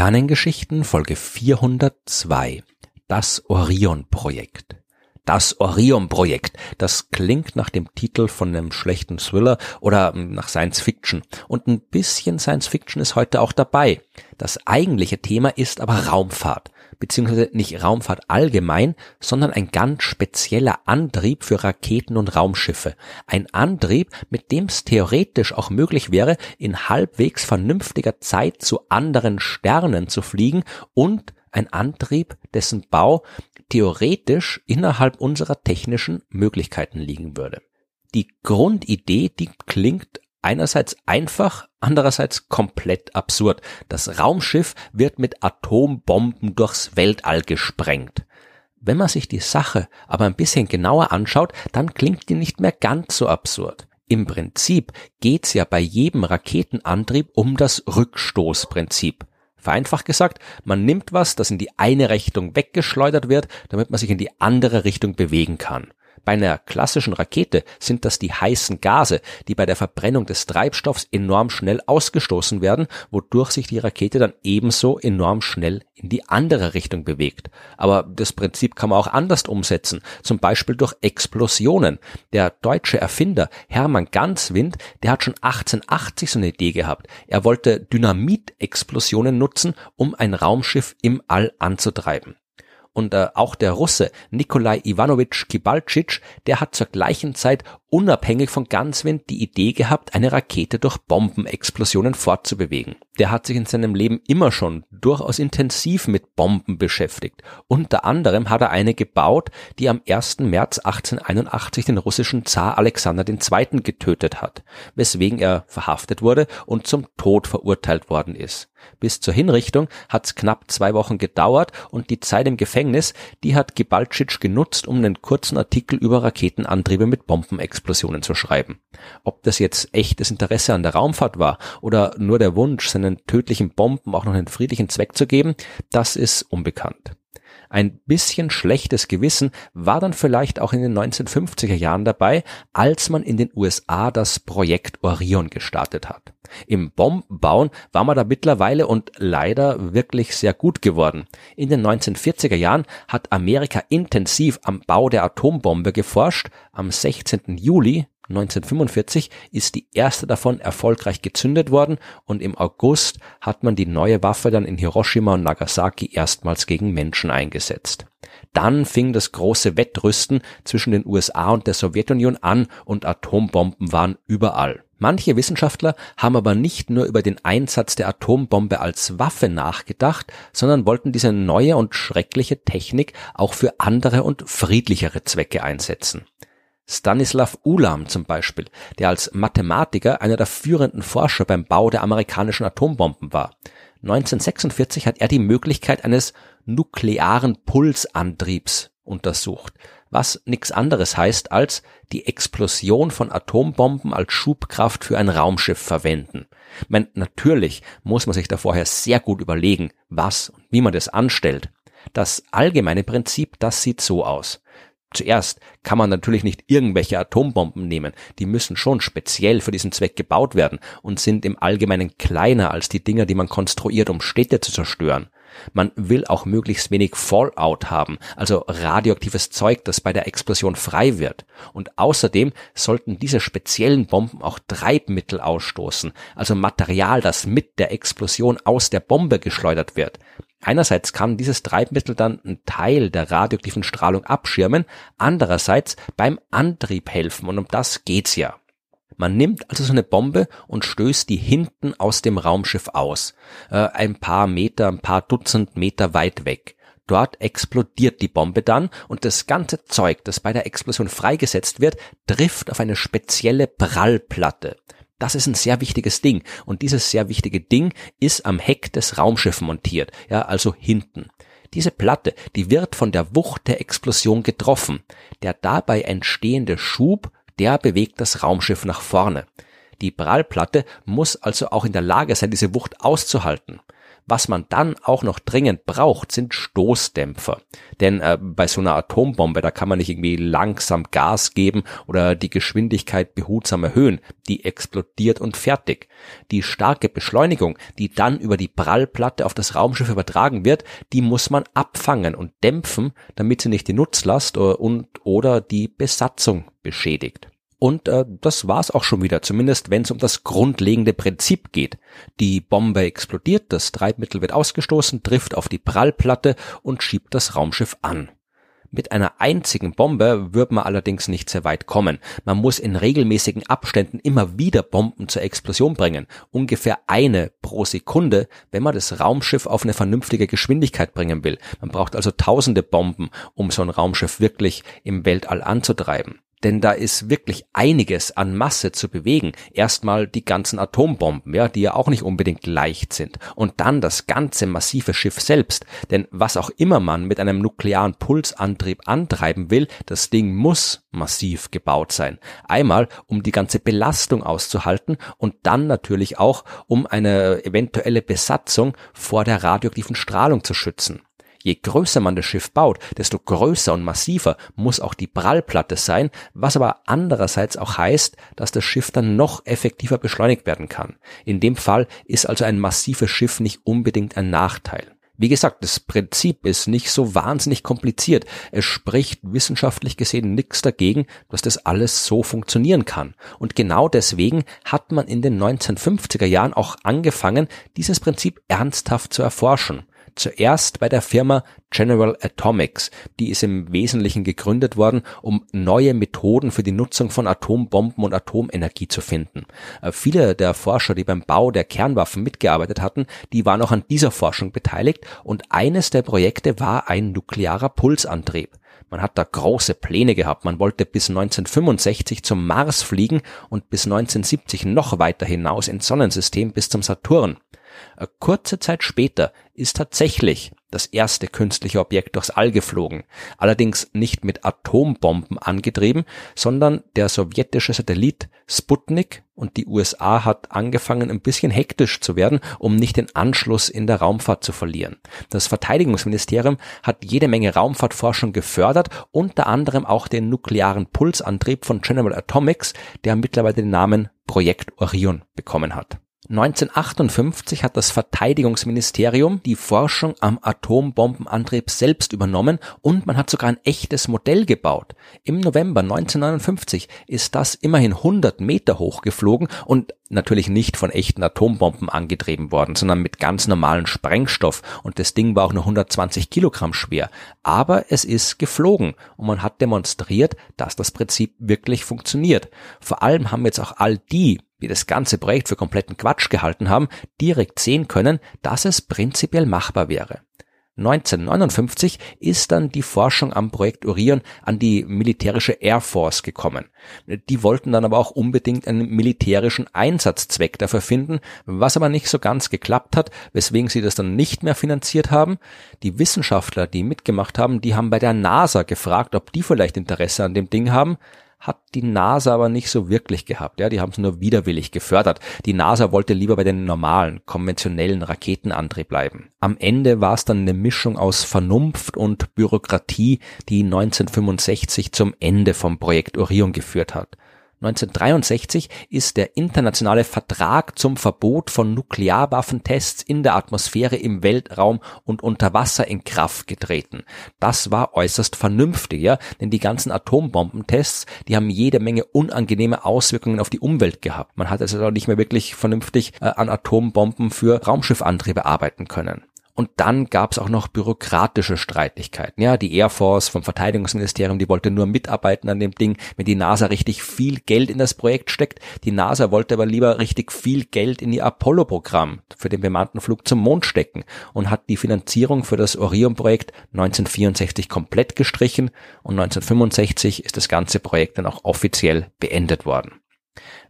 Sternengeschichten Folge 402 Das Orion-Projekt Das Orion-Projekt, das klingt nach dem Titel von einem schlechten Thriller oder nach Science Fiction. Und ein bisschen Science Fiction ist heute auch dabei. Das eigentliche Thema ist aber Raumfahrt beziehungsweise nicht Raumfahrt allgemein, sondern ein ganz spezieller Antrieb für Raketen und Raumschiffe. Ein Antrieb, mit dem es theoretisch auch möglich wäre, in halbwegs vernünftiger Zeit zu anderen Sternen zu fliegen und ein Antrieb, dessen Bau theoretisch innerhalb unserer technischen Möglichkeiten liegen würde. Die Grundidee, die klingt einerseits einfach, andererseits komplett absurd. Das Raumschiff wird mit Atombomben durchs Weltall gesprengt. Wenn man sich die Sache aber ein bisschen genauer anschaut, dann klingt die nicht mehr ganz so absurd. Im Prinzip geht's ja bei jedem Raketenantrieb um das Rückstoßprinzip. Vereinfacht gesagt, man nimmt was, das in die eine Richtung weggeschleudert wird, damit man sich in die andere Richtung bewegen kann. Bei einer klassischen Rakete sind das die heißen Gase, die bei der Verbrennung des Treibstoffs enorm schnell ausgestoßen werden, wodurch sich die Rakete dann ebenso enorm schnell in die andere Richtung bewegt. Aber das Prinzip kann man auch anders umsetzen, zum Beispiel durch Explosionen. Der deutsche Erfinder Hermann Ganswind, der hat schon 1880 so eine Idee gehabt. Er wollte Dynamitexplosionen nutzen, um ein Raumschiff im All anzutreiben und äh, auch der Russe Nikolai Ivanovich Kibalcic, der hat zur gleichen Zeit unabhängig von Ganswind die Idee gehabt, eine Rakete durch Bombenexplosionen fortzubewegen. Der hat sich in seinem Leben immer schon durchaus intensiv mit Bomben beschäftigt. Unter anderem hat er eine gebaut, die am 1. März 1881 den russischen Zar Alexander II. getötet hat, weswegen er verhaftet wurde und zum Tod verurteilt worden ist. Bis zur Hinrichtung hat's knapp zwei Wochen gedauert und die Zeit im Gefängnis, die hat Gibalcic genutzt, um einen kurzen Artikel über Raketenantriebe mit Bombenexplosionen Explosionen zu schreiben. Ob das jetzt echtes Interesse an der Raumfahrt war oder nur der Wunsch, seinen tödlichen Bomben auch noch einen friedlichen Zweck zu geben, das ist unbekannt. Ein bisschen schlechtes Gewissen war dann vielleicht auch in den 1950er Jahren dabei, als man in den USA das Projekt Orion gestartet hat. Im Bombenbauen war man da mittlerweile und leider wirklich sehr gut geworden. In den 1940er Jahren hat Amerika intensiv am Bau der Atombombe geforscht. Am 16. Juli 1945 ist die erste davon erfolgreich gezündet worden und im August hat man die neue Waffe dann in Hiroshima und Nagasaki erstmals gegen Menschen eingesetzt. Dann fing das große Wettrüsten zwischen den USA und der Sowjetunion an und Atombomben waren überall. Manche Wissenschaftler haben aber nicht nur über den Einsatz der Atombombe als Waffe nachgedacht, sondern wollten diese neue und schreckliche Technik auch für andere und friedlichere Zwecke einsetzen. Stanislav Ulam zum Beispiel, der als Mathematiker einer der führenden Forscher beim Bau der amerikanischen Atombomben war. 1946 hat er die Möglichkeit eines nuklearen Pulsantriebs untersucht, was nichts anderes heißt als die Explosion von Atombomben als Schubkraft für ein Raumschiff verwenden. Man, natürlich muss man sich da vorher sehr gut überlegen, was und wie man das anstellt. Das allgemeine Prinzip, das sieht so aus. Zuerst kann man natürlich nicht irgendwelche Atombomben nehmen, die müssen schon speziell für diesen Zweck gebaut werden und sind im Allgemeinen kleiner als die Dinger, die man konstruiert, um Städte zu zerstören. Man will auch möglichst wenig Fallout haben, also radioaktives Zeug, das bei der Explosion frei wird. Und außerdem sollten diese speziellen Bomben auch Treibmittel ausstoßen, also Material, das mit der Explosion aus der Bombe geschleudert wird. Einerseits kann dieses Treibmittel dann einen Teil der radioaktiven Strahlung abschirmen, andererseits beim Antrieb helfen und um das geht's ja. Man nimmt also so eine Bombe und stößt die hinten aus dem Raumschiff aus, äh, ein paar Meter, ein paar Dutzend Meter weit weg. Dort explodiert die Bombe dann und das ganze Zeug, das bei der Explosion freigesetzt wird, trifft auf eine spezielle Prallplatte. Das ist ein sehr wichtiges Ding. Und dieses sehr wichtige Ding ist am Heck des Raumschiffs montiert, ja, also hinten. Diese Platte, die wird von der Wucht der Explosion getroffen. Der dabei entstehende Schub, der bewegt das Raumschiff nach vorne. Die Prallplatte muss also auch in der Lage sein, diese Wucht auszuhalten. Was man dann auch noch dringend braucht, sind Stoßdämpfer. Denn äh, bei so einer Atombombe, da kann man nicht irgendwie langsam Gas geben oder die Geschwindigkeit behutsam erhöhen. Die explodiert und fertig. Die starke Beschleunigung, die dann über die Prallplatte auf das Raumschiff übertragen wird, die muss man abfangen und dämpfen, damit sie nicht die Nutzlast äh, und oder die Besatzung beschädigt. Und äh, das war's auch schon wieder, zumindest wenn es um das grundlegende Prinzip geht. Die Bombe explodiert, das Treibmittel wird ausgestoßen, trifft auf die Prallplatte und schiebt das Raumschiff an. Mit einer einzigen Bombe wird man allerdings nicht sehr weit kommen. Man muss in regelmäßigen Abständen immer wieder Bomben zur Explosion bringen. Ungefähr eine pro Sekunde, wenn man das Raumschiff auf eine vernünftige Geschwindigkeit bringen will. Man braucht also tausende Bomben, um so ein Raumschiff wirklich im Weltall anzutreiben denn da ist wirklich einiges an Masse zu bewegen. Erstmal die ganzen Atombomben, ja, die ja auch nicht unbedingt leicht sind. Und dann das ganze massive Schiff selbst. Denn was auch immer man mit einem nuklearen Pulsantrieb antreiben will, das Ding muss massiv gebaut sein. Einmal, um die ganze Belastung auszuhalten und dann natürlich auch, um eine eventuelle Besatzung vor der radioaktiven Strahlung zu schützen. Je größer man das Schiff baut, desto größer und massiver muss auch die Prallplatte sein, was aber andererseits auch heißt, dass das Schiff dann noch effektiver beschleunigt werden kann. In dem Fall ist also ein massives Schiff nicht unbedingt ein Nachteil. Wie gesagt, das Prinzip ist nicht so wahnsinnig kompliziert. Es spricht wissenschaftlich gesehen nichts dagegen, dass das alles so funktionieren kann. Und genau deswegen hat man in den 1950er Jahren auch angefangen, dieses Prinzip ernsthaft zu erforschen. Zuerst bei der Firma General Atomics, die ist im Wesentlichen gegründet worden, um neue Methoden für die Nutzung von Atombomben und Atomenergie zu finden. Äh, viele der Forscher, die beim Bau der Kernwaffen mitgearbeitet hatten, die waren auch an dieser Forschung beteiligt und eines der Projekte war ein nuklearer Pulsantrieb. Man hat da große Pläne gehabt. Man wollte bis 1965 zum Mars fliegen und bis 1970 noch weiter hinaus ins Sonnensystem bis zum Saturn. Äh, kurze Zeit später ist tatsächlich das erste künstliche Objekt durchs All geflogen, allerdings nicht mit Atombomben angetrieben, sondern der sowjetische Satellit Sputnik und die USA hat angefangen ein bisschen hektisch zu werden, um nicht den Anschluss in der Raumfahrt zu verlieren. Das Verteidigungsministerium hat jede Menge Raumfahrtforschung gefördert, unter anderem auch den nuklearen Pulsantrieb von General Atomics, der mittlerweile den Namen Projekt Orion bekommen hat. 1958 hat das Verteidigungsministerium die Forschung am Atombombenantrieb selbst übernommen und man hat sogar ein echtes Modell gebaut. Im November 1959 ist das immerhin 100 Meter hoch geflogen und natürlich nicht von echten Atombomben angetrieben worden, sondern mit ganz normalen Sprengstoff und das Ding war auch nur 120 Kilogramm schwer. Aber es ist geflogen und man hat demonstriert, dass das Prinzip wirklich funktioniert. Vor allem haben jetzt auch all die, die das ganze Projekt für kompletten Quatsch gehalten haben, direkt sehen können, dass es prinzipiell machbar wäre. 1959 ist dann die Forschung am Projekt Orion an die militärische Air Force gekommen. Die wollten dann aber auch unbedingt einen militärischen Einsatzzweck dafür finden, was aber nicht so ganz geklappt hat, weswegen sie das dann nicht mehr finanziert haben. Die Wissenschaftler, die mitgemacht haben, die haben bei der NASA gefragt, ob die vielleicht Interesse an dem Ding haben hat die NASA aber nicht so wirklich gehabt. Ja, die haben es nur widerwillig gefördert. Die NASA wollte lieber bei den normalen, konventionellen Raketenantrieb bleiben. Am Ende war es dann eine Mischung aus Vernunft und Bürokratie, die 1965 zum Ende vom Projekt Orion geführt hat. 1963 ist der internationale Vertrag zum Verbot von Nuklearwaffentests in der Atmosphäre, im Weltraum und unter Wasser in Kraft getreten. Das war äußerst vernünftig, ja, denn die ganzen Atombombentests, die haben jede Menge unangenehme Auswirkungen auf die Umwelt gehabt. Man hat also nicht mehr wirklich vernünftig äh, an Atombomben für Raumschiffantriebe arbeiten können. Und dann gab es auch noch bürokratische Streitigkeiten. Ja, die Air Force vom Verteidigungsministerium, die wollte nur mitarbeiten an dem Ding, wenn die NASA richtig viel Geld in das Projekt steckt. Die NASA wollte aber lieber richtig viel Geld in ihr Apollo-Programm für den bemannten Flug zum Mond stecken und hat die Finanzierung für das Orion-Projekt 1964 komplett gestrichen und 1965 ist das ganze Projekt dann auch offiziell beendet worden.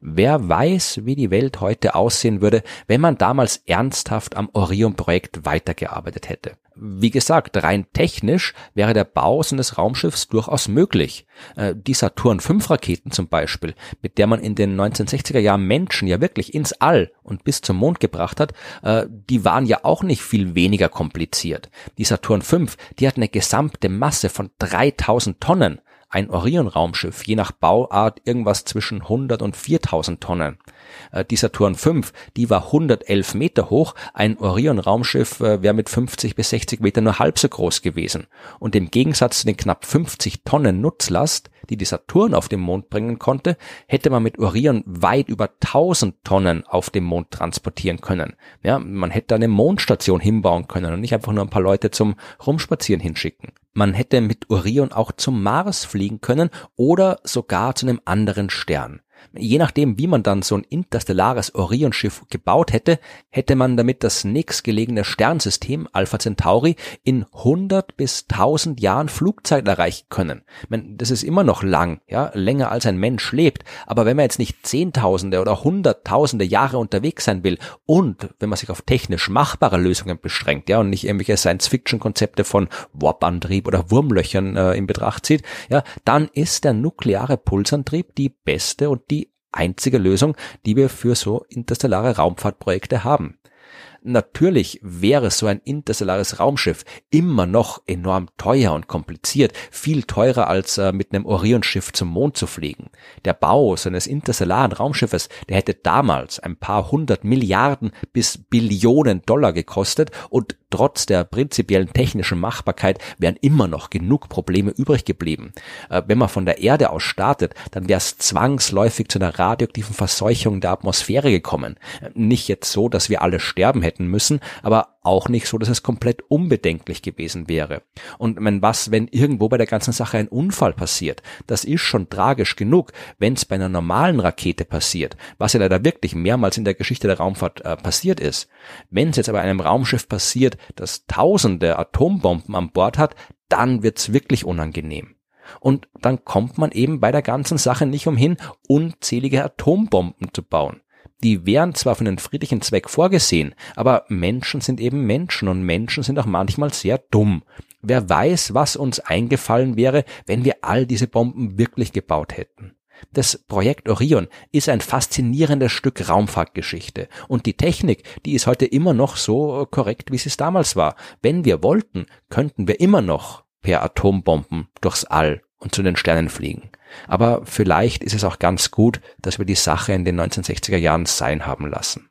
Wer weiß, wie die Welt heute aussehen würde, wenn man damals ernsthaft am Orion-Projekt weitergearbeitet hätte. Wie gesagt, rein technisch wäre der Bau eines Raumschiffs durchaus möglich. Äh, die Saturn V Raketen zum Beispiel, mit der man in den 1960er Jahren Menschen ja wirklich ins All und bis zum Mond gebracht hat, äh, die waren ja auch nicht viel weniger kompliziert. Die Saturn V, die hat eine gesamte Masse von 3000 Tonnen ein Orion-Raumschiff, je nach Bauart irgendwas zwischen 100 und 4000 Tonnen. Äh, die Saturn V, die war 111 Meter hoch, ein Orion-Raumschiff äh, wäre mit 50 bis 60 Meter nur halb so groß gewesen. Und im Gegensatz zu den knapp 50 Tonnen Nutzlast, die die Saturn auf den Mond bringen konnte, hätte man mit Orion weit über 1000 Tonnen auf dem Mond transportieren können. Ja, man hätte eine Mondstation hinbauen können und nicht einfach nur ein paar Leute zum Rumspazieren hinschicken. Man hätte mit Orion auch zum Mars fliegen können oder sogar zu einem anderen Stern. Je nachdem, wie man dann so ein interstellares Orion-Schiff gebaut hätte, hätte man damit das nächstgelegene Sternsystem Alpha Centauri in 100 bis 1000 Jahren Flugzeit erreichen können. Meine, das ist immer noch lang, ja, länger als ein Mensch lebt. Aber wenn man jetzt nicht Zehntausende oder Hunderttausende Jahre unterwegs sein will und wenn man sich auf technisch machbare Lösungen beschränkt, ja, und nicht irgendwelche Science-Fiction-Konzepte von Warp-Antrieb oder Wurmlöchern äh, in Betracht zieht, ja, dann ist der nukleare Pulsantrieb die beste und einzige Lösung, die wir für so interstellare Raumfahrtprojekte haben. Natürlich wäre so ein interstellares Raumschiff immer noch enorm teuer und kompliziert, viel teurer als äh, mit einem Orion-Schiff zum Mond zu fliegen. Der Bau so eines interstellaren Raumschiffes, der hätte damals ein paar hundert Milliarden bis Billionen Dollar gekostet und trotz der prinzipiellen technischen Machbarkeit wären immer noch genug Probleme übrig geblieben. Äh, wenn man von der Erde aus startet, dann wäre es zwangsläufig zu einer radioaktiven Verseuchung der Atmosphäre gekommen. Äh, nicht jetzt so, dass wir alle sterben hätten müssen, aber auch nicht so, dass es komplett unbedenklich gewesen wäre. Und wenn was, wenn irgendwo bei der ganzen Sache ein Unfall passiert, das ist schon tragisch genug, wenn es bei einer normalen Rakete passiert, was ja leider wirklich mehrmals in der Geschichte der Raumfahrt äh, passiert ist. Wenn es jetzt aber einem Raumschiff passiert, das tausende Atombomben an Bord hat, dann wird's wirklich unangenehm. Und dann kommt man eben bei der ganzen Sache nicht umhin, unzählige Atombomben zu bauen. Die wären zwar für einen friedlichen Zweck vorgesehen, aber Menschen sind eben Menschen und Menschen sind auch manchmal sehr dumm. Wer weiß, was uns eingefallen wäre, wenn wir all diese Bomben wirklich gebaut hätten. Das Projekt Orion ist ein faszinierendes Stück Raumfahrtgeschichte und die Technik, die ist heute immer noch so korrekt, wie sie es damals war. Wenn wir wollten, könnten wir immer noch per Atombomben durchs All und zu den Sternen fliegen. Aber vielleicht ist es auch ganz gut, dass wir die Sache in den 1960er Jahren sein haben lassen.